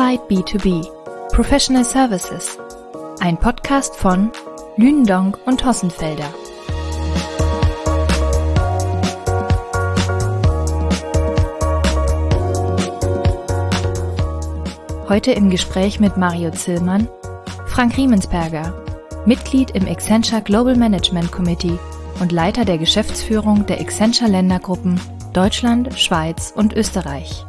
Inside B2B Professional Services. Ein Podcast von Lündong und Hossenfelder. Heute im Gespräch mit Mario Zillmann, Frank Riemensberger, Mitglied im Accenture Global Management Committee und Leiter der Geschäftsführung der Accenture Ländergruppen Deutschland, Schweiz und Österreich.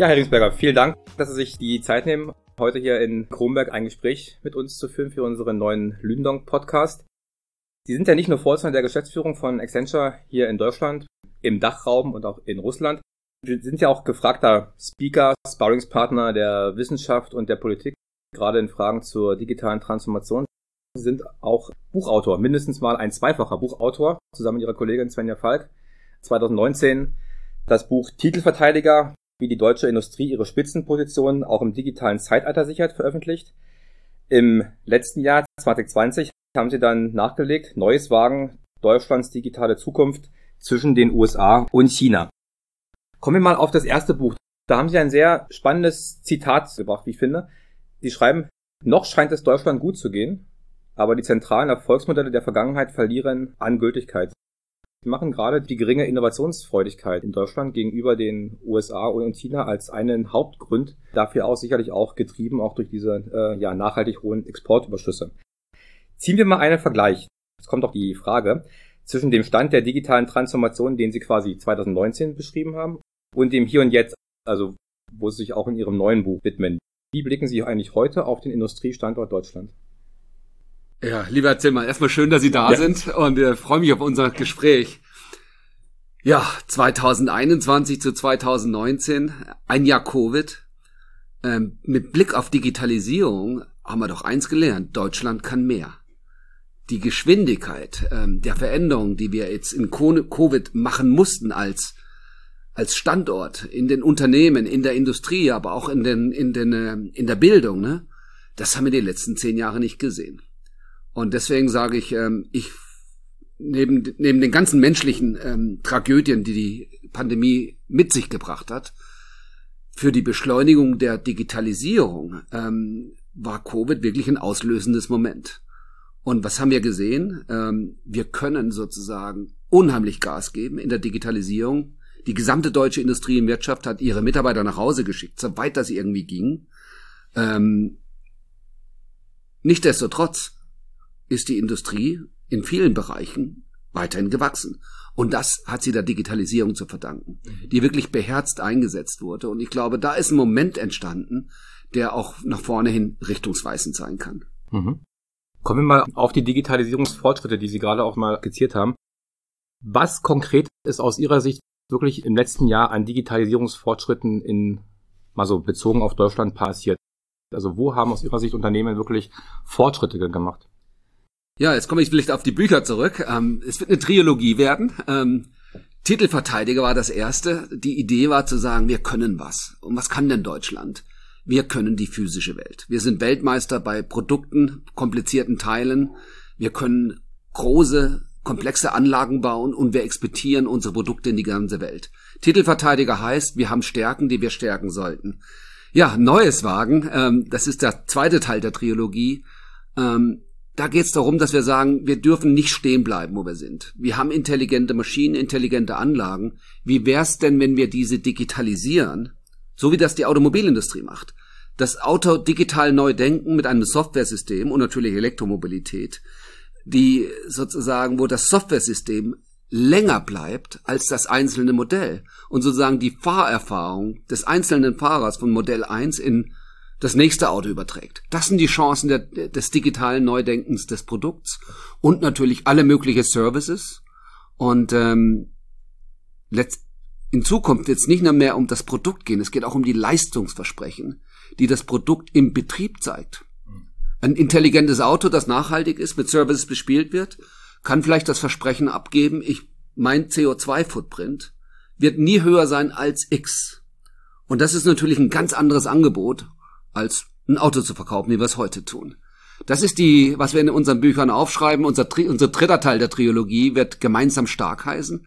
Ja, Herr Riemensberger, vielen Dank, dass Sie sich die Zeit nehmen, heute hier in Kronberg ein Gespräch mit uns zu führen für unseren neuen Lündong Podcast. Sie sind ja nicht nur Vorsitzender der Geschäftsführung von Accenture hier in Deutschland, im Dachraum und auch in Russland, wir sind ja auch gefragter Speaker, Sparringspartner der Wissenschaft und der Politik, gerade in Fragen zur digitalen Transformation. Sie sind auch Buchautor, mindestens mal ein zweifacher Buchautor, zusammen mit ihrer Kollegin Svenja Falk. 2019 das Buch Titelverteidiger, wie die deutsche Industrie ihre Spitzenpositionen auch im digitalen Zeitalter sichert, veröffentlicht. Im letzten Jahr, 2020, haben sie dann nachgelegt, Neues Wagen, Deutschlands digitale Zukunft zwischen den USA und China. Kommen wir mal auf das erste Buch. Da haben Sie ein sehr spannendes Zitat gebracht, wie ich finde. Sie schreiben, noch scheint es Deutschland gut zu gehen, aber die zentralen Erfolgsmodelle der Vergangenheit verlieren an Gültigkeit. Sie machen gerade die geringe Innovationsfreudigkeit in Deutschland gegenüber den USA und China als einen Hauptgrund dafür aus, sicherlich auch getrieben auch durch diese äh, ja, nachhaltig hohen Exportüberschüsse. Ziehen wir mal einen Vergleich. Es kommt auch die Frage zwischen dem Stand der digitalen Transformation, den Sie quasi 2019 beschrieben haben, und dem Hier und Jetzt, also wo Sie sich auch in Ihrem neuen Buch widmen. Wie blicken Sie eigentlich heute auf den Industriestandort Deutschland? Ja, lieber Herr Zillmann, erstmal schön, dass Sie da ja. sind und äh, freue mich auf unser Gespräch. Ja, 2021 zu 2019, ein Jahr Covid. Ähm, mit Blick auf Digitalisierung haben wir doch eins gelernt, Deutschland kann mehr. Die Geschwindigkeit ähm, der Veränderung, die wir jetzt in Covid machen mussten als als Standort in den Unternehmen, in der Industrie, aber auch in den in den äh, in der Bildung, ne? Das haben wir die letzten zehn Jahre nicht gesehen. Und deswegen sage ich, ähm, ich neben neben den ganzen menschlichen ähm, Tragödien, die die Pandemie mit sich gebracht hat, für die Beschleunigung der Digitalisierung ähm, war Covid wirklich ein auslösendes Moment. Und was haben wir gesehen? Ähm, wir können sozusagen unheimlich Gas geben in der Digitalisierung die gesamte deutsche Industrie und Wirtschaft hat ihre Mitarbeiter nach Hause geschickt, so weit das irgendwie ging. Ähm, Nichtsdestotrotz ist die Industrie in vielen Bereichen weiterhin gewachsen. Und das hat sie der Digitalisierung zu verdanken, die wirklich beherzt eingesetzt wurde. Und ich glaube, da ist ein Moment entstanden, der auch nach vorne hin richtungsweisend sein kann. Mhm. Kommen wir mal auf die Digitalisierungsfortschritte, die Sie gerade auch mal skizziert haben. Was konkret ist aus Ihrer Sicht wirklich im letzten Jahr an Digitalisierungsfortschritten in, mal so bezogen auf Deutschland passiert? Also wo haben aus Ihrer Sicht Unternehmen wirklich Fortschritte gemacht? Ja, jetzt komme ich vielleicht auf die Bücher zurück. Ähm, es wird eine Trilogie werden. Ähm, Titelverteidiger war das erste. Die Idee war zu sagen, wir können was. Und was kann denn Deutschland? Wir können die physische Welt. Wir sind Weltmeister bei Produkten, komplizierten Teilen. Wir können große komplexe Anlagen bauen und wir exportieren unsere Produkte in die ganze Welt. Titelverteidiger heißt, wir haben Stärken, die wir stärken sollten. Ja, neues Wagen, ähm, das ist der zweite Teil der Trilogie. Ähm, da geht es darum, dass wir sagen, wir dürfen nicht stehen bleiben, wo wir sind. Wir haben intelligente Maschinen, intelligente Anlagen. Wie wär's denn, wenn wir diese digitalisieren, so wie das die Automobilindustrie macht? Das Auto digital neu denken mit einem Softwaresystem und natürlich Elektromobilität die sozusagen, wo das Softwaresystem länger bleibt als das einzelne Modell und sozusagen die Fahrerfahrung des einzelnen Fahrers von Modell 1 in das nächste Auto überträgt. Das sind die Chancen der, des digitalen Neudenkens des Produkts und natürlich alle möglichen Services. Und ähm, letzt, in Zukunft wird es nicht nur mehr um das Produkt gehen, es geht auch um die Leistungsversprechen, die das Produkt im Betrieb zeigt. Ein intelligentes Auto, das nachhaltig ist, mit Services bespielt wird, kann vielleicht das Versprechen abgeben, ich, mein CO2-Footprint wird nie höher sein als X. Und das ist natürlich ein ganz anderes Angebot, als ein Auto zu verkaufen, wie wir es heute tun. Das ist die, was wir in unseren Büchern aufschreiben. Unser, unser dritter Teil der Trilogie wird gemeinsam stark heißen,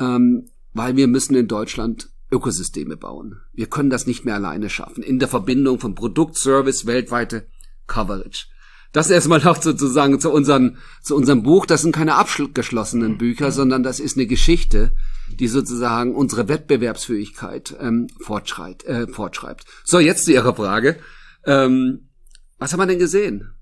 ähm, weil wir müssen in Deutschland Ökosysteme bauen. Wir können das nicht mehr alleine schaffen. In der Verbindung von Produkt, Service, weltweite Coverage. Das erstmal noch sozusagen zu, unseren, zu unserem Buch. Das sind keine abgeschlossenen Bücher, sondern das ist eine Geschichte, die sozusagen unsere Wettbewerbsfähigkeit ähm, fortschreibt, äh, fortschreibt. So, jetzt zu Ihrer Frage. Ähm, was haben wir denn gesehen?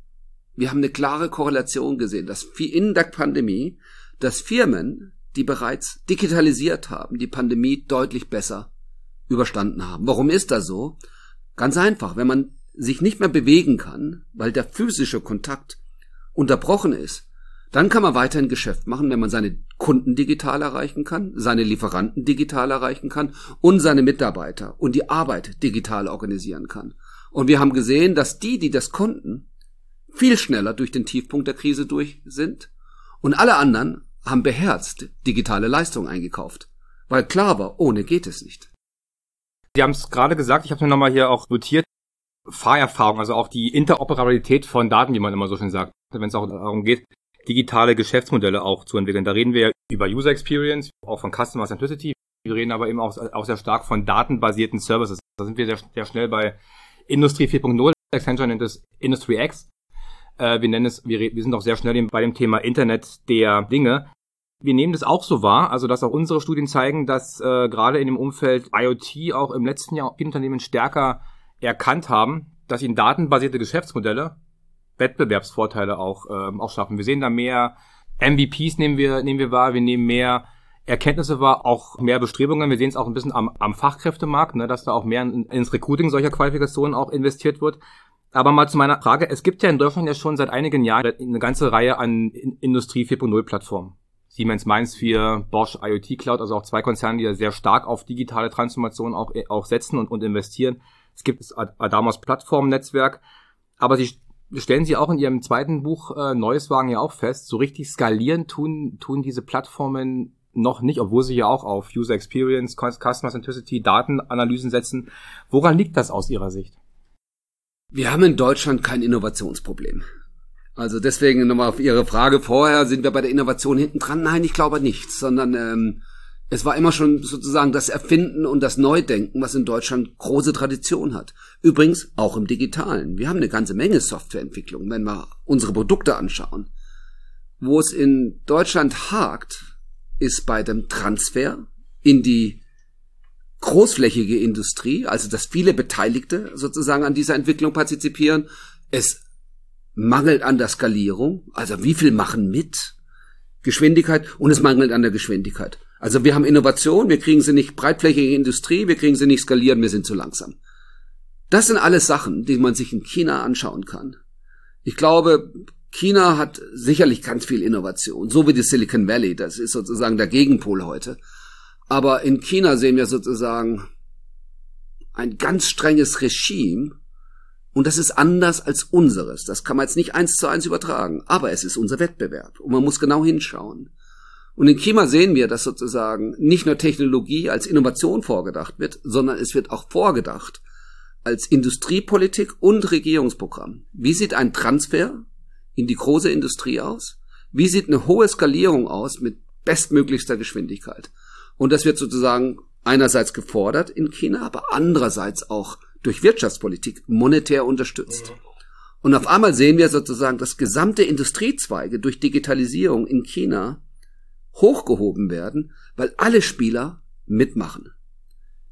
Wir haben eine klare Korrelation gesehen, dass in der Pandemie, dass Firmen, die bereits digitalisiert haben, die Pandemie deutlich besser überstanden haben. Warum ist das so? Ganz einfach, wenn man sich nicht mehr bewegen kann, weil der physische Kontakt unterbrochen ist, dann kann man weiterhin Geschäft machen, wenn man seine Kunden digital erreichen kann, seine Lieferanten digital erreichen kann und seine Mitarbeiter und die Arbeit digital organisieren kann. Und wir haben gesehen, dass die, die das konnten, viel schneller durch den Tiefpunkt der Krise durch sind und alle anderen haben beherzt digitale Leistungen eingekauft, weil klar war, ohne geht es nicht. Sie haben es gerade gesagt, ich habe mir nochmal hier auch notiert, Fahrerfahrung, also auch die Interoperabilität von Daten, wie man immer so schön sagt, wenn es auch darum geht, digitale Geschäftsmodelle auch zu entwickeln. Da reden wir über User Experience, auch von Customer Centricity. Wir reden aber eben auch, auch sehr stark von datenbasierten Services. Da sind wir sehr, sehr schnell bei Industrie 4.0. Accenture nennt es Industry X. Äh, wir nennen es, wir, wir sind auch sehr schnell bei dem Thema Internet der Dinge. Wir nehmen das auch so wahr, also dass auch unsere Studien zeigen, dass äh, gerade in dem Umfeld IoT auch im letzten Jahr Unternehmen stärker erkannt haben, dass ihnen datenbasierte Geschäftsmodelle Wettbewerbsvorteile auch, ähm, auch schaffen. Wir sehen da mehr MVPs nehmen wir, nehmen wir wahr, wir nehmen mehr Erkenntnisse wahr, auch mehr Bestrebungen. Wir sehen es auch ein bisschen am, am Fachkräftemarkt, ne, dass da auch mehr in, ins Recruiting solcher Qualifikationen auch investiert wird. Aber mal zu meiner Frage, es gibt ja in Deutschland ja schon seit einigen Jahren eine ganze Reihe an Industrie 4.0 Plattformen. Siemens MindSphere, Bosch IoT Cloud, also auch zwei Konzerne, die ja sehr stark auf digitale Transformation auch, auch setzen und, und investieren. Es gibt das Adamos Plattformnetzwerk, aber sie stellen Sie auch in Ihrem zweiten Buch äh, Neues Wagen ja auch fest, so richtig skalieren tun, tun diese Plattformen noch nicht, obwohl sie ja auch auf User Experience, Customer Centricity, Datenanalysen setzen. Woran liegt das aus Ihrer Sicht? Wir haben in Deutschland kein Innovationsproblem. Also deswegen nochmal auf Ihre Frage vorher, sind wir bei der Innovation hinten dran? Nein, ich glaube nicht, sondern ähm, es war immer schon sozusagen das Erfinden und das Neudenken, was in Deutschland große Tradition hat. Übrigens auch im Digitalen. Wir haben eine ganze Menge Softwareentwicklung, wenn wir unsere Produkte anschauen. Wo es in Deutschland hakt, ist bei dem Transfer in die großflächige Industrie, also dass viele Beteiligte sozusagen an dieser Entwicklung partizipieren. Es mangelt an der Skalierung, also wie viel machen mit? Geschwindigkeit und es mangelt an der Geschwindigkeit. Also wir haben Innovation, wir kriegen sie nicht breitflächige Industrie, wir kriegen sie nicht skalieren, wir sind zu langsam. Das sind alles Sachen, die man sich in China anschauen kann. Ich glaube, China hat sicherlich ganz viel Innovation, so wie die Silicon Valley, das ist sozusagen der Gegenpol heute. Aber in China sehen wir sozusagen ein ganz strenges Regime und das ist anders als unseres. Das kann man jetzt nicht eins zu eins übertragen, aber es ist unser Wettbewerb und man muss genau hinschauen. Und in China sehen wir, dass sozusagen nicht nur Technologie als Innovation vorgedacht wird, sondern es wird auch vorgedacht als Industriepolitik und Regierungsprogramm. Wie sieht ein Transfer in die große Industrie aus? Wie sieht eine hohe Skalierung aus mit bestmöglichster Geschwindigkeit? Und das wird sozusagen einerseits gefordert in China, aber andererseits auch durch Wirtschaftspolitik monetär unterstützt. Und auf einmal sehen wir sozusagen, dass gesamte Industriezweige durch Digitalisierung in China hochgehoben werden, weil alle Spieler mitmachen.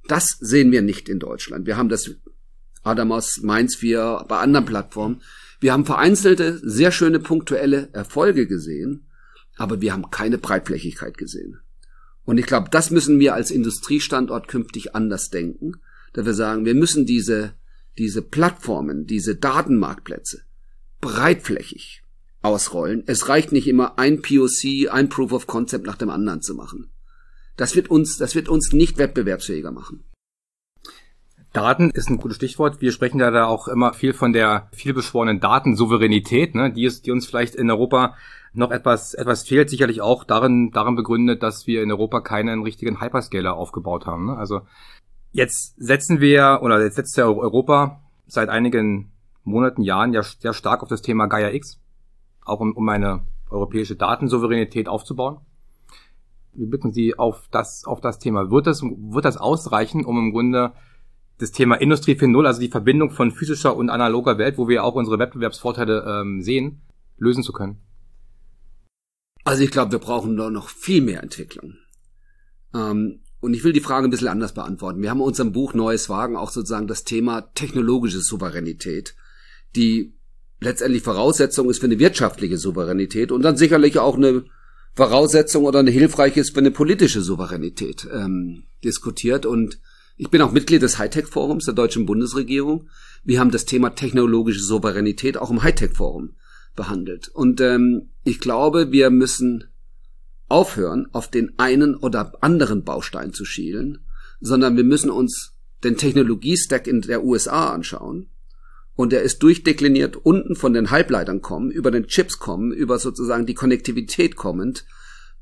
Das sehen wir nicht in Deutschland. Wir haben das Adamos, Mainz 4 bei anderen Plattformen. Wir haben vereinzelte, sehr schöne punktuelle Erfolge gesehen, aber wir haben keine Breitflächigkeit gesehen. Und ich glaube, das müssen wir als Industriestandort künftig anders denken, dass wir sagen, wir müssen diese, diese Plattformen, diese Datenmarktplätze breitflächig ausrollen. Es reicht nicht immer ein POC, ein Proof of Concept nach dem anderen zu machen. Das wird uns, das wird uns nicht wettbewerbsfähiger machen. Daten ist ein gutes Stichwort. Wir sprechen ja da auch immer viel von der vielbeschworenen Datensouveränität, ne, die, ist, die uns vielleicht in Europa noch etwas, etwas fehlt, sicherlich auch darin, darin begründet, dass wir in Europa keinen richtigen Hyperscaler aufgebaut haben. Ne? Also jetzt setzen wir, oder jetzt setzt ja Europa seit einigen Monaten, Jahren ja sehr stark auf das Thema Gaia X auch um, um eine europäische Datensouveränität aufzubauen. wir bitten Sie auf das, auf das Thema. Wird das, wird das ausreichen, um im Grunde das Thema Industrie 4.0, also die Verbindung von physischer und analoger Welt, wo wir auch unsere Wettbewerbsvorteile ähm, sehen, lösen zu können? Also ich glaube, wir brauchen da noch viel mehr Entwicklung. Ähm, und ich will die Frage ein bisschen anders beantworten. Wir haben in unserem Buch Neues Wagen auch sozusagen das Thema technologische Souveränität, die letztendlich Voraussetzung ist für eine wirtschaftliche Souveränität und dann sicherlich auch eine Voraussetzung oder eine hilfreiche ist für eine politische Souveränität ähm, diskutiert. Und ich bin auch Mitglied des Hightech-Forums der deutschen Bundesregierung. Wir haben das Thema technologische Souveränität auch im Hightech-Forum behandelt. Und ähm, ich glaube, wir müssen aufhören, auf den einen oder anderen Baustein zu schielen, sondern wir müssen uns den Technologiestack in der USA anschauen. Und der ist durchdekliniert unten von den Halbleitern kommen, über den Chips kommen, über sozusagen die Konnektivität kommend,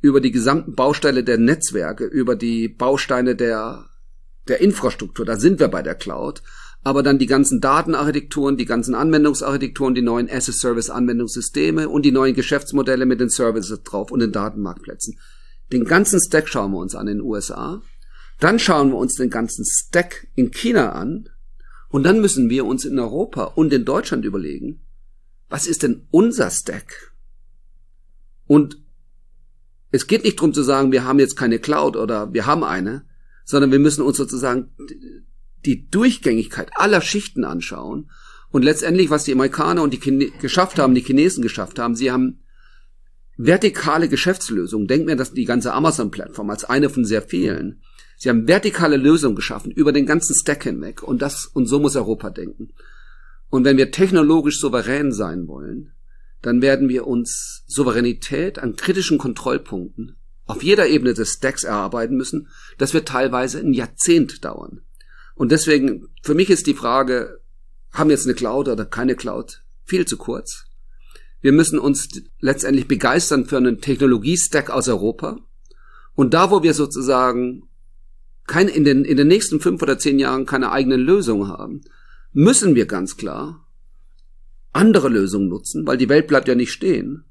über die gesamten Bausteine der Netzwerke, über die Bausteine der, der Infrastruktur. Da sind wir bei der Cloud aber dann die ganzen Datenarchitekturen, die ganzen Anwendungsarchitekturen, die neuen As-a-Service-Anwendungssysteme und die neuen Geschäftsmodelle mit den Services drauf und den Datenmarktplätzen. Den ganzen Stack schauen wir uns an in den USA. Dann schauen wir uns den ganzen Stack in China an. Und dann müssen wir uns in Europa und in Deutschland überlegen, was ist denn unser Stack? Und es geht nicht darum zu sagen, wir haben jetzt keine Cloud oder wir haben eine, sondern wir müssen uns sozusagen die Durchgängigkeit aller Schichten anschauen und letztendlich, was die Amerikaner und die Chine geschafft haben, die Chinesen geschafft haben, sie haben vertikale Geschäftslösungen. Denkt mir, dass die ganze Amazon-Plattform als eine von sehr vielen. Sie haben vertikale Lösungen geschaffen über den ganzen Stack hinweg und das und so muss Europa denken. Und wenn wir technologisch souverän sein wollen, dann werden wir uns Souveränität an kritischen Kontrollpunkten auf jeder Ebene des Stacks erarbeiten müssen. Das wird teilweise ein Jahrzehnt dauern. Und deswegen, für mich ist die Frage, haben wir jetzt eine Cloud oder keine Cloud, viel zu kurz. Wir müssen uns letztendlich begeistern für einen Technologiestack aus Europa. Und da, wo wir sozusagen kein, in, den, in den nächsten fünf oder zehn Jahren keine eigenen Lösungen haben, müssen wir ganz klar andere Lösungen nutzen, weil die Welt bleibt ja nicht stehen.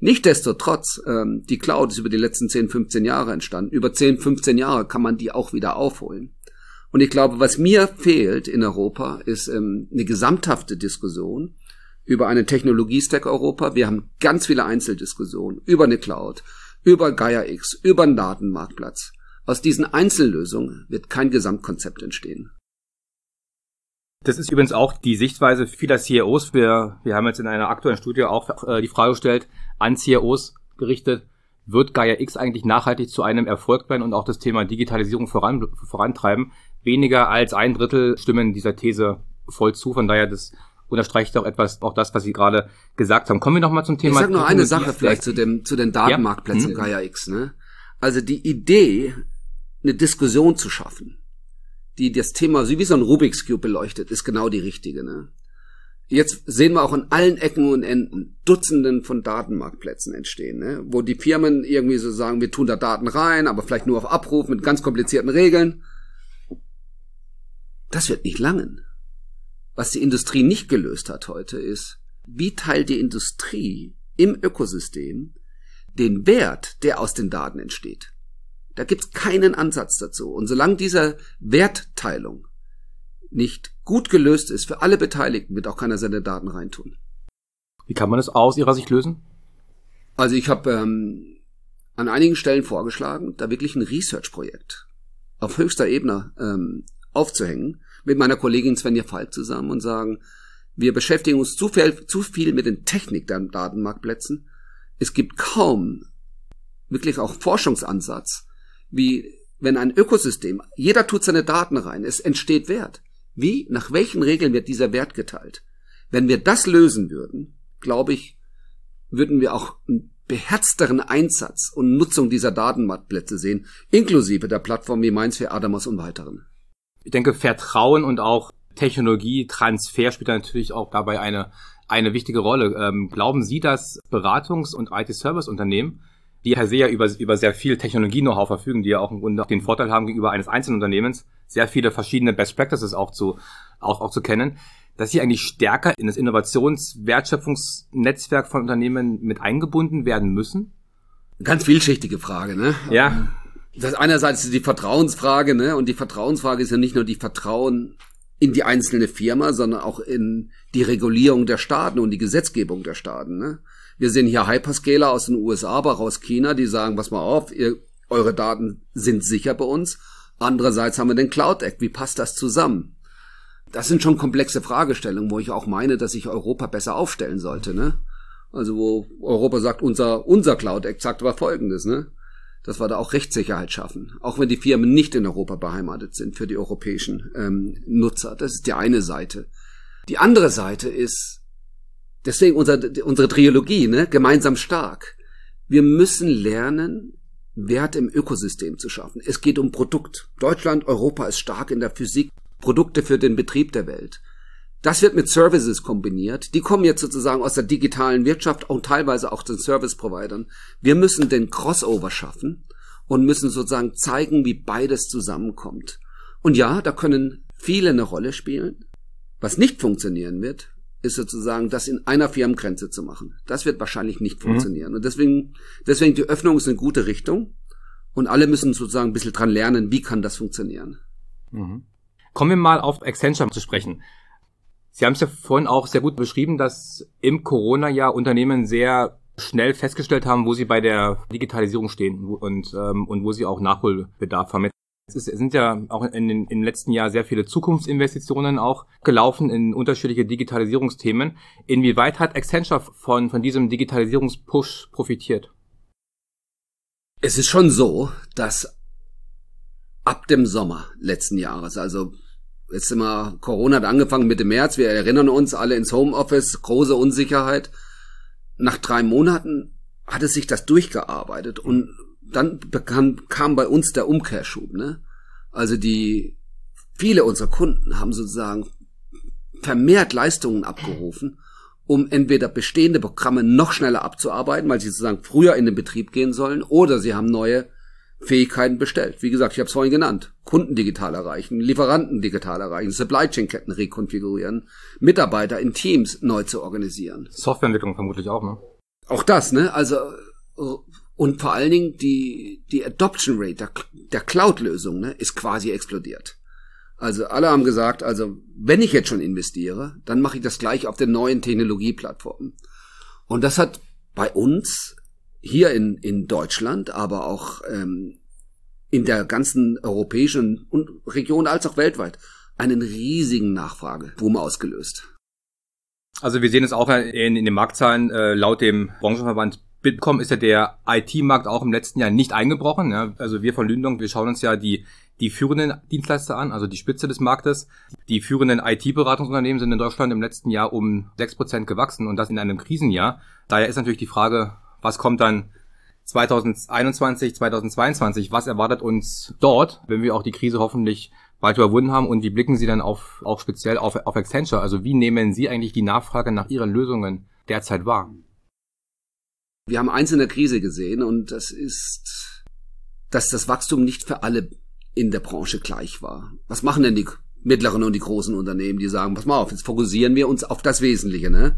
Nichtsdestotrotz, ähm, die Cloud ist über die letzten 10, 15 Jahre entstanden. Über 10, 15 Jahre kann man die auch wieder aufholen. Und ich glaube, was mir fehlt in Europa, ist ähm, eine gesamthafte Diskussion über einen Technologiestack Europa. Wir haben ganz viele Einzeldiskussionen über eine Cloud, über Gaia X, über einen Datenmarktplatz. Aus diesen Einzellösungen wird kein Gesamtkonzept entstehen. Das ist übrigens auch die Sichtweise vieler CEOs. Wir, wir haben jetzt in einer aktuellen Studie auch äh, die Frage gestellt, an CEOs gerichtet, wird Gaia X eigentlich nachhaltig zu einem Erfolg werden und auch das Thema Digitalisierung voran, vorantreiben? weniger als ein Drittel stimmen dieser These voll zu. Von daher, das unterstreicht auch etwas, auch das, was Sie gerade gesagt haben. Kommen wir nochmal zum Thema. Ich sag noch eine Sache vielleicht zu dem, zu den Datenmarktplätzen ja? Mhm. Gaia X, ne? Also die Idee, eine Diskussion zu schaffen, die das Thema wie so ein Rubik's Cube beleuchtet, ist genau die richtige, ne? Jetzt sehen wir auch an allen Ecken und Enden Dutzenden von Datenmarktplätzen entstehen, ne? wo die Firmen irgendwie so sagen, wir tun da Daten rein, aber vielleicht nur auf Abruf mit ganz komplizierten Regeln. Das wird nicht langen. Was die Industrie nicht gelöst hat heute ist, wie teilt die Industrie im Ökosystem den Wert, der aus den Daten entsteht. Da gibt's keinen Ansatz dazu. Und solange diese Wertteilung nicht gut gelöst ist für alle Beteiligten, wird auch keiner seine Daten reintun. Wie kann man das aus Ihrer Sicht lösen? Also ich habe ähm, an einigen Stellen vorgeschlagen, da wirklich ein Research-Projekt auf höchster Ebene ähm, aufzuhängen mit meiner Kollegin Svenja Falk zusammen und sagen, wir beschäftigen uns zu viel, zu viel mit den Technik der Datenmarktplätzen. Es gibt kaum wirklich auch Forschungsansatz, wie wenn ein Ökosystem, jeder tut seine Daten rein, es entsteht Wert. Wie, nach welchen Regeln wird dieser Wert geteilt? Wenn wir das lösen würden, glaube ich, würden wir auch einen beherzteren Einsatz und Nutzung dieser Datenmarktplätze sehen, inklusive der Plattform wie Mainz für Adamos und weiteren. Ich denke, Vertrauen und auch Technologietransfer spielt natürlich auch dabei eine, eine wichtige Rolle. Ähm, glauben Sie, dass Beratungs- und IT-Service-Unternehmen, die per se ja über, über sehr viel Technologie-Know-how verfügen, die ja auch im Grunde den Vorteil haben gegenüber eines einzelnen Unternehmens, sehr viele verschiedene Best Practices auch zu, auch, auch zu kennen, dass sie eigentlich stärker in das Innovationswertschöpfungsnetzwerk von Unternehmen mit eingebunden werden müssen? Ganz vielschichtige Frage, ne? Ja. Das einerseits die Vertrauensfrage, ne? Und die Vertrauensfrage ist ja nicht nur die Vertrauen in die einzelne Firma, sondern auch in die Regulierung der Staaten und die Gesetzgebung der Staaten. Ne? Wir sehen hier Hyperscaler aus den USA, aber auch aus China, die sagen, pass mal auf, ihr, eure Daten sind sicher bei uns. Andererseits haben wir den Cloud Act. Wie passt das zusammen? Das sind schon komplexe Fragestellungen, wo ich auch meine, dass sich Europa besser aufstellen sollte. Ne? Also wo Europa sagt, unser, unser Cloud Act sagt aber Folgendes. Ne? Dass wir da auch Rechtssicherheit schaffen, auch wenn die Firmen nicht in Europa beheimatet sind für die europäischen ähm, Nutzer. Das ist die eine Seite. Die andere Seite ist, deswegen unser, unsere Trilogie, ne, gemeinsam stark. Wir müssen lernen, Wert im Ökosystem zu schaffen. Es geht um Produkt. Deutschland, Europa ist stark in der Physik, Produkte für den Betrieb der Welt. Das wird mit Services kombiniert. Die kommen jetzt sozusagen aus der digitalen Wirtschaft und teilweise auch den Service-Providern. Wir müssen den Crossover schaffen und müssen sozusagen zeigen, wie beides zusammenkommt. Und ja, da können viele eine Rolle spielen. Was nicht funktionieren wird, ist sozusagen das in einer Firmengrenze zu machen. Das wird wahrscheinlich nicht mhm. funktionieren. Und deswegen, deswegen die Öffnung ist eine gute Richtung. Und alle müssen sozusagen ein bisschen dran lernen, wie kann das funktionieren. Mhm. Kommen wir mal auf Accenture zu sprechen. Sie haben es ja vorhin auch sehr gut beschrieben, dass im Corona-Jahr Unternehmen sehr schnell festgestellt haben, wo sie bei der Digitalisierung stehen und, ähm, und wo sie auch Nachholbedarf haben. Es sind ja auch in den, im letzten Jahr sehr viele Zukunftsinvestitionen auch gelaufen in unterschiedliche Digitalisierungsthemen. Inwieweit hat Accenture von, von diesem Digitalisierungspush profitiert? Es ist schon so, dass ab dem Sommer letzten Jahres, also jetzt wir, Corona hat angefangen Mitte März, wir erinnern uns alle ins Homeoffice, große Unsicherheit. Nach drei Monaten hatte sich das durchgearbeitet und dann bekam, kam bei uns der Umkehrschub, ne? Also die, viele unserer Kunden haben sozusagen vermehrt Leistungen abgerufen, um entweder bestehende Programme noch schneller abzuarbeiten, weil sie sozusagen früher in den Betrieb gehen sollen, oder sie haben neue Fähigkeiten bestellt. Wie gesagt, ich habe es vorhin genannt. Kunden digital erreichen, Lieferanten digital erreichen, Supply Chain Ketten rekonfigurieren, Mitarbeiter in Teams neu zu organisieren. Softwareentwicklung vermutlich auch, ne? Auch das, ne? Also und vor allen Dingen die die Adoption Rate der, der Cloud-Lösung ne, ist quasi explodiert. Also alle haben gesagt, also wenn ich jetzt schon investiere, dann mache ich das gleich auf den neuen Technologieplattformen. Und das hat bei uns hier in, in Deutschland, aber auch ähm, in der ganzen europäischen Region als auch weltweit einen riesigen Nachfrageboom ausgelöst. Also wir sehen es auch in, in den Marktzahlen, äh, laut dem Branchenverband Bitkom ist ja der IT-Markt auch im letzten Jahr nicht eingebrochen. Ja? Also wir von Lündong, wir schauen uns ja die, die führenden Dienstleister an, also die Spitze des Marktes. Die führenden IT-Beratungsunternehmen sind in Deutschland im letzten Jahr um sechs Prozent gewachsen und das in einem Krisenjahr. Daher ist natürlich die Frage, was kommt dann 2021, 2022? Was erwartet uns dort, wenn wir auch die Krise hoffentlich bald überwunden haben? Und wie blicken Sie dann auf, auch speziell auf, auf Accenture? Also wie nehmen Sie eigentlich die Nachfrage nach Ihren Lösungen derzeit wahr? Wir haben eins in der Krise gesehen und das ist, dass das Wachstum nicht für alle in der Branche gleich war. Was machen denn die mittleren und die großen Unternehmen, die sagen, pass mal auf, jetzt fokussieren wir uns auf das Wesentliche, ne?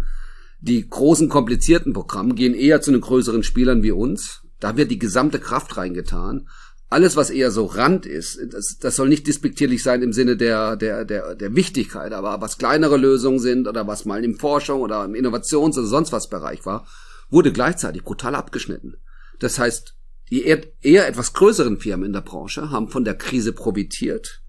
Die großen, komplizierten Programme gehen eher zu den größeren Spielern wie uns. Da wird die gesamte Kraft reingetan. Alles, was eher so Rand ist, das, das soll nicht despektierlich sein im Sinne der, der, der, der Wichtigkeit, aber was kleinere Lösungen sind oder was mal in Forschung oder im Innovations- oder sonst was Bereich war, wurde gleichzeitig brutal abgeschnitten. Das heißt, die eher etwas größeren Firmen in der Branche haben von der Krise profitiert.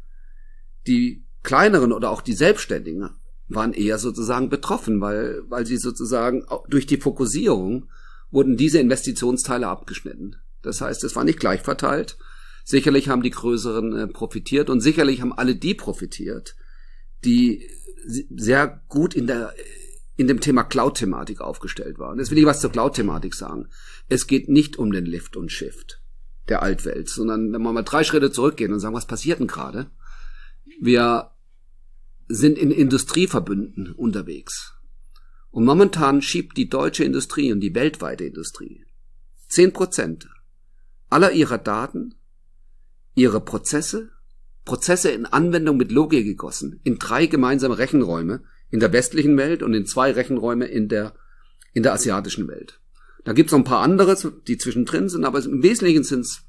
Die kleineren oder auch die Selbstständigen waren eher sozusagen betroffen, weil, weil sie sozusagen durch die Fokussierung wurden diese Investitionsteile abgeschnitten. Das heißt, es war nicht gleich verteilt. Sicherlich haben die Größeren äh, profitiert und sicherlich haben alle die profitiert, die sehr gut in der in dem Thema Cloud-Thematik aufgestellt waren. Jetzt will ich was zur Cloud-Thematik sagen. Es geht nicht um den Lift und Shift der Altwelt, sondern wenn wir mal drei Schritte zurückgehen und sagen, was passiert denn gerade? Wir sind in Industrieverbünden unterwegs. Und momentan schiebt die deutsche Industrie und die weltweite Industrie zehn Prozent aller ihrer Daten, ihre Prozesse, Prozesse in Anwendung mit Logik gegossen, in drei gemeinsame Rechenräume in der westlichen Welt und in zwei Rechenräume in der, in der asiatischen Welt. Da gibt's noch ein paar andere, die zwischendrin sind, aber im Wesentlichen sind es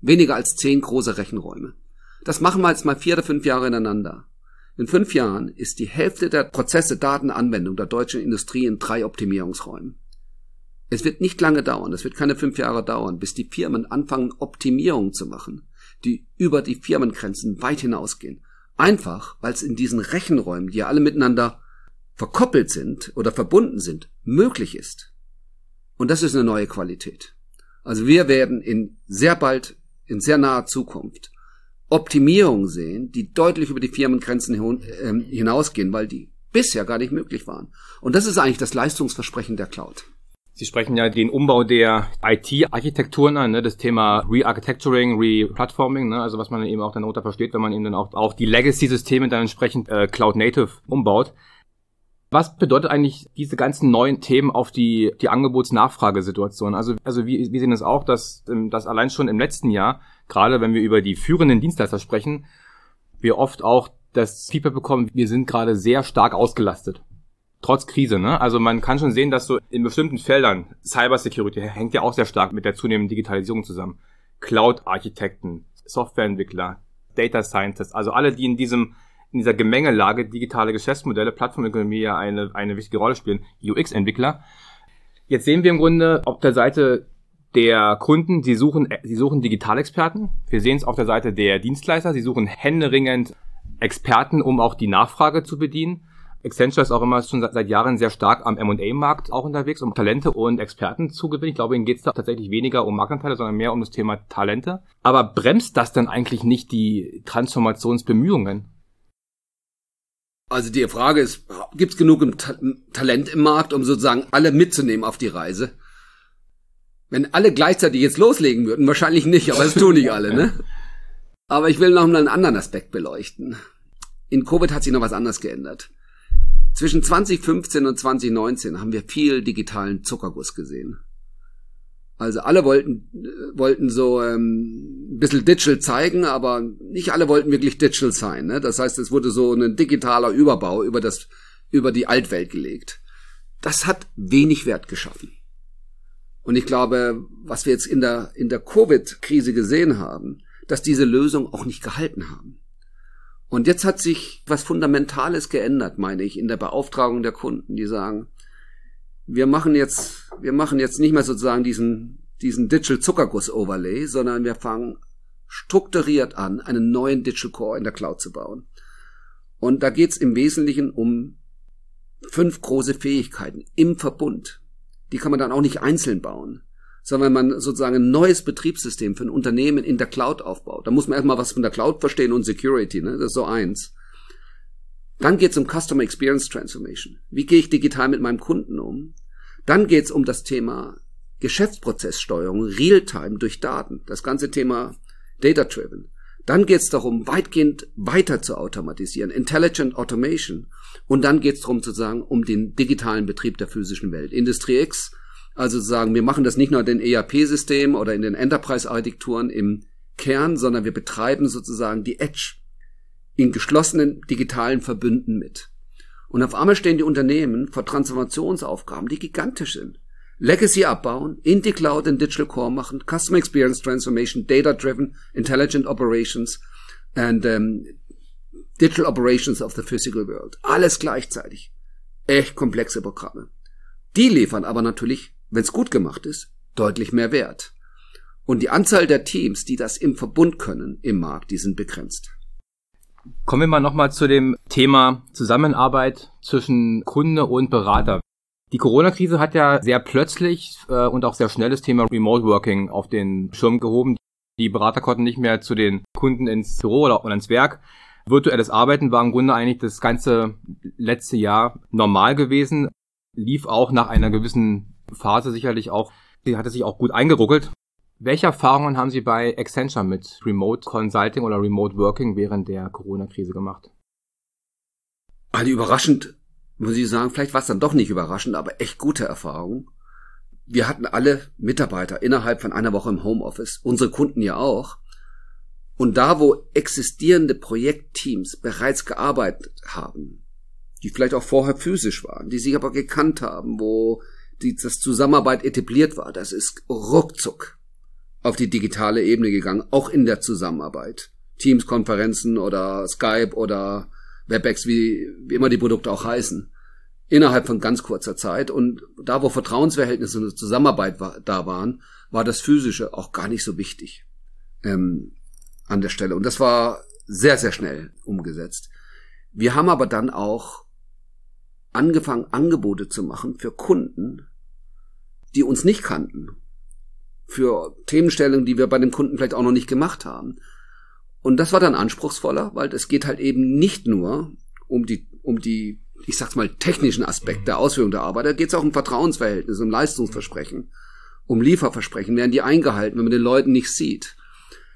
weniger als zehn große Rechenräume. Das machen wir jetzt mal vier oder fünf Jahre ineinander. In fünf Jahren ist die Hälfte der Prozesse Datenanwendung der deutschen Industrie in drei Optimierungsräumen. Es wird nicht lange dauern, es wird keine fünf Jahre dauern, bis die Firmen anfangen, Optimierungen zu machen, die über die Firmengrenzen weit hinausgehen. Einfach, weil es in diesen Rechenräumen, die ja alle miteinander verkoppelt sind oder verbunden sind, möglich ist. Und das ist eine neue Qualität. Also wir werden in sehr bald, in sehr naher Zukunft Optimierungen sehen, die deutlich über die Firmengrenzen ähm, hinausgehen, weil die bisher gar nicht möglich waren. Und das ist eigentlich das Leistungsversprechen der Cloud. Sie sprechen ja den Umbau der IT-Architekturen an, ne, das Thema Re-Architecturing, Re-Platforming, ne, also was man eben auch dann darunter versteht, wenn man eben dann auch, auch die Legacy-Systeme dann entsprechend äh, Cloud-Native umbaut. Was bedeutet eigentlich diese ganzen neuen Themen auf die, die Angebots-Nachfragesituation? Also, also wie, wie sehen es auch, dass, ähm, dass allein schon im letzten Jahr, gerade wenn wir über die führenden Dienstleister sprechen, wir oft auch das Feedback bekommen, wir sind gerade sehr stark ausgelastet trotz Krise, ne? Also man kann schon sehen, dass so in bestimmten Feldern, Cybersecurity hängt ja auch sehr stark mit der zunehmenden Digitalisierung zusammen. Cloud-Architekten, Softwareentwickler, Data Scientists, also alle, die in diesem in dieser Gemengelage digitale Geschäftsmodelle, Plattformökonomie ja eine, eine wichtige Rolle spielen, UX-Entwickler. Jetzt sehen wir im Grunde auf der Seite der Kunden, sie suchen, sie suchen Digitalexperten. Wir sehen es auf der Seite der Dienstleister, sie suchen händeringend Experten, um auch die Nachfrage zu bedienen. Accenture ist auch immer schon seit Jahren sehr stark am M&A-Markt auch unterwegs, um Talente und Experten zu gewinnen. Ich glaube, ihnen geht es da tatsächlich weniger um Marktanteile, sondern mehr um das Thema Talente. Aber bremst das dann eigentlich nicht die Transformationsbemühungen? Also die Frage ist, gibt es genug Talent im Markt, um sozusagen alle mitzunehmen auf die Reise? Wenn alle gleichzeitig jetzt loslegen würden, wahrscheinlich nicht, aber das tun nicht alle, ne? Aber ich will noch mal einen anderen Aspekt beleuchten. In Covid hat sich noch was anderes geändert. Zwischen 2015 und 2019 haben wir viel digitalen Zuckerguss gesehen. Also alle wollten, wollten so ähm, ein bisschen digital zeigen, aber nicht alle wollten wirklich digital sein. Ne? Das heißt, es wurde so ein digitaler Überbau über, das, über die Altwelt gelegt. Das hat wenig Wert geschaffen. Und ich glaube, was wir jetzt in der, in der Covid-Krise gesehen haben, dass diese Lösungen auch nicht gehalten haben. Und jetzt hat sich was Fundamentales geändert, meine ich, in der Beauftragung der Kunden, die sagen, wir machen jetzt, wir machen jetzt nicht mehr sozusagen diesen, diesen Digital Zuckerguss Overlay, sondern wir fangen strukturiert an, einen neuen Digital Core in der Cloud zu bauen. Und da geht's im Wesentlichen um fünf große Fähigkeiten im Verbund. Die kann man dann auch nicht einzeln bauen sondern wenn man sozusagen ein neues Betriebssystem für ein Unternehmen in der Cloud aufbaut. Da muss man erstmal was von der Cloud verstehen und Security, ne? das ist so eins. Dann geht es um Customer Experience Transformation. Wie gehe ich digital mit meinem Kunden um? Dann geht es um das Thema Geschäftsprozesssteuerung, Realtime durch Daten, das ganze Thema Data-Driven. Dann geht es darum, weitgehend weiter zu automatisieren, Intelligent Automation. Und dann geht es darum zu sagen, um den digitalen Betrieb der physischen Welt. Industrie X also sagen, wir machen das nicht nur in den ERP-Systemen oder in den Enterprise-Architekturen im Kern, sondern wir betreiben sozusagen die Edge in geschlossenen digitalen Verbünden mit. Und auf einmal stehen die Unternehmen vor Transformationsaufgaben, die gigantisch sind. Legacy abbauen, in die Cloud und Digital Core machen, Customer Experience Transformation, Data-Driven, Intelligent Operations and um, Digital Operations of the Physical World. Alles gleichzeitig. Echt komplexe Programme. Die liefern aber natürlich wenn es gut gemacht ist, deutlich mehr wert. Und die Anzahl der Teams, die das im Verbund können im Markt, die sind begrenzt. Kommen wir mal nochmal zu dem Thema Zusammenarbeit zwischen Kunde und Berater. Die Corona-Krise hat ja sehr plötzlich äh, und auch sehr schnell das Thema Remote Working auf den Schirm gehoben. Die Berater konnten nicht mehr zu den Kunden ins Büro oder, ins Werk. Virtuelles Arbeiten war im Grunde eigentlich das ganze letzte Jahr normal gewesen, lief auch nach einer gewissen Phase sicherlich auch, sie hatte sich auch gut eingeruckelt. Welche Erfahrungen haben Sie bei Accenture mit Remote Consulting oder Remote Working während der Corona-Krise gemacht? Also überraschend, muss ich sagen, vielleicht war es dann doch nicht überraschend, aber echt gute Erfahrungen. Wir hatten alle Mitarbeiter innerhalb von einer Woche im Homeoffice, unsere Kunden ja auch. Und da, wo existierende Projektteams bereits gearbeitet haben, die vielleicht auch vorher physisch waren, die sich aber gekannt haben, wo die das Zusammenarbeit etabliert war, das ist ruckzuck auf die digitale Ebene gegangen, auch in der Zusammenarbeit. Teams-Konferenzen oder Skype oder WebEx, wie, wie immer die Produkte auch heißen. Innerhalb von ganz kurzer Zeit. Und da, wo Vertrauensverhältnisse und Zusammenarbeit war, da waren, war das Physische auch gar nicht so wichtig ähm, an der Stelle. Und das war sehr, sehr schnell umgesetzt. Wir haben aber dann auch angefangen, Angebote zu machen für Kunden, die uns nicht kannten. Für Themenstellungen, die wir bei dem Kunden vielleicht auch noch nicht gemacht haben. Und das war dann anspruchsvoller, weil es geht halt eben nicht nur um die, um die, ich sag's mal, technischen Aspekte der Ausführung der Arbeit, da geht es auch um Vertrauensverhältnisse, um Leistungsversprechen, um Lieferversprechen, werden die eingehalten, wenn man den Leuten nicht sieht.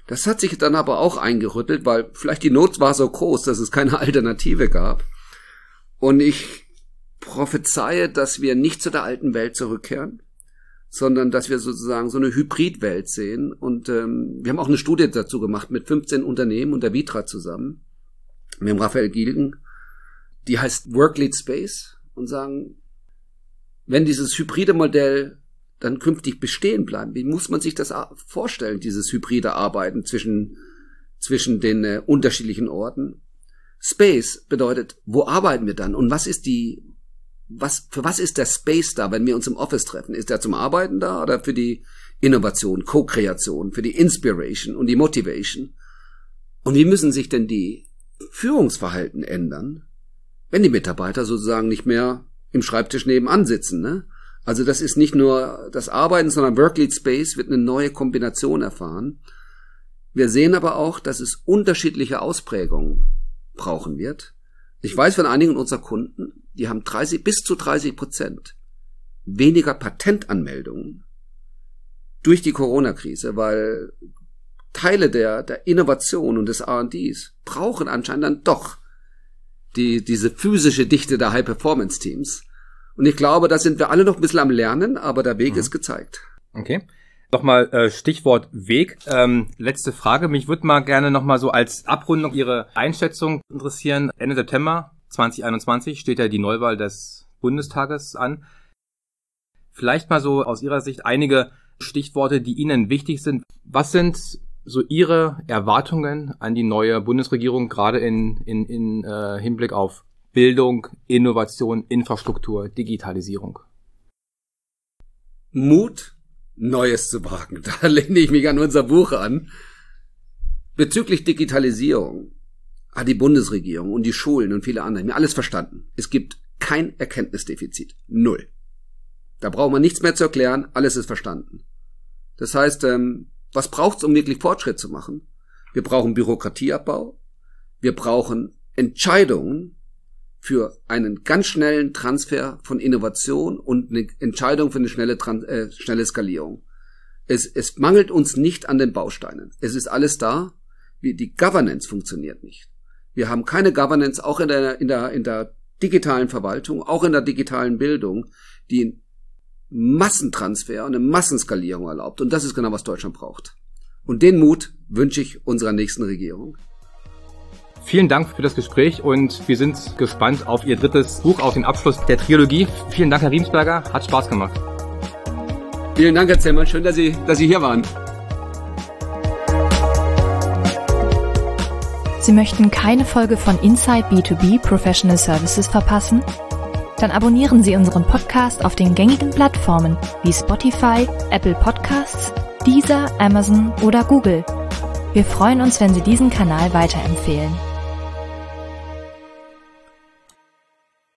Das hat sich dann aber auch eingerüttelt, weil vielleicht die Not war so groß, dass es keine Alternative gab. Und ich prophezeie, dass wir nicht zu der alten Welt zurückkehren, sondern dass wir sozusagen so eine Hybridwelt sehen. Und ähm, wir haben auch eine Studie dazu gemacht mit 15 Unternehmen und der Vitra zusammen, mit dem Raphael Gilden, die heißt Work Lead Space und sagen, wenn dieses hybride Modell dann künftig bestehen bleiben, wie muss man sich das vorstellen, dieses hybride Arbeiten zwischen, zwischen den äh, unterschiedlichen Orten? Space bedeutet, wo arbeiten wir dann und was ist die, was, für was ist der Space da, wenn wir uns im Office treffen? Ist der zum Arbeiten da oder für die Innovation, Co-Kreation, für die Inspiration und die Motivation? Und wie müssen sich denn die Führungsverhalten ändern, wenn die Mitarbeiter sozusagen nicht mehr im Schreibtisch nebenan sitzen, ne? Also das ist nicht nur das Arbeiten, sondern Worklead Space wird eine neue Kombination erfahren. Wir sehen aber auch, dass es unterschiedliche Ausprägungen brauchen wird. Ich weiß von einigen unserer Kunden, die haben 30 bis zu 30 Prozent weniger Patentanmeldungen durch die Corona-Krise, weil Teile der, der Innovation und des R&Ds brauchen anscheinend dann doch die, diese physische Dichte der High-Performance-Teams. Und ich glaube, da sind wir alle noch ein bisschen am Lernen, aber der Weg mhm. ist gezeigt. Okay. Nochmal äh, Stichwort Weg. Ähm, letzte Frage. Mich würde mal gerne nochmal so als Abrundung Ihre Einschätzung interessieren. Ende September 2021 steht ja die Neuwahl des Bundestages an. Vielleicht mal so aus Ihrer Sicht einige Stichworte, die Ihnen wichtig sind. Was sind so Ihre Erwartungen an die neue Bundesregierung, gerade in, in, in äh, Hinblick auf Bildung, Innovation, Infrastruktur, Digitalisierung? Mut, Neues zu wagen. Da lehne ich mich an unser Buch an. Bezüglich Digitalisierung hat die Bundesregierung und die Schulen und viele andere mir alles verstanden. Es gibt kein Erkenntnisdefizit. Null. Da braucht man nichts mehr zu erklären, alles ist verstanden. Das heißt, ähm, was braucht's, um wirklich Fortschritt zu machen? Wir brauchen Bürokratieabbau, wir brauchen Entscheidungen für einen ganz schnellen Transfer von Innovation und eine Entscheidung für eine schnelle, äh, schnelle Skalierung. Es, es mangelt uns nicht an den Bausteinen. Es ist alles da. Die Governance funktioniert nicht. Wir haben keine Governance, auch in der, in der, in der digitalen Verwaltung, auch in der digitalen Bildung, die Massentransfer und eine Massenskalierung erlaubt. Und das ist genau, was Deutschland braucht. Und den Mut wünsche ich unserer nächsten Regierung. Vielen Dank für das Gespräch und wir sind gespannt auf Ihr drittes Buch, auf den Abschluss der Trilogie. Vielen Dank, Herr Riemsberger. Hat Spaß gemacht. Vielen Dank, Herr Zellmann. Schön, dass Sie, dass Sie hier waren. Sie möchten keine Folge von Inside B2B Professional Services verpassen? Dann abonnieren Sie unseren Podcast auf den gängigen Plattformen wie Spotify, Apple Podcasts, Deezer, Amazon oder Google. Wir freuen uns, wenn Sie diesen Kanal weiterempfehlen.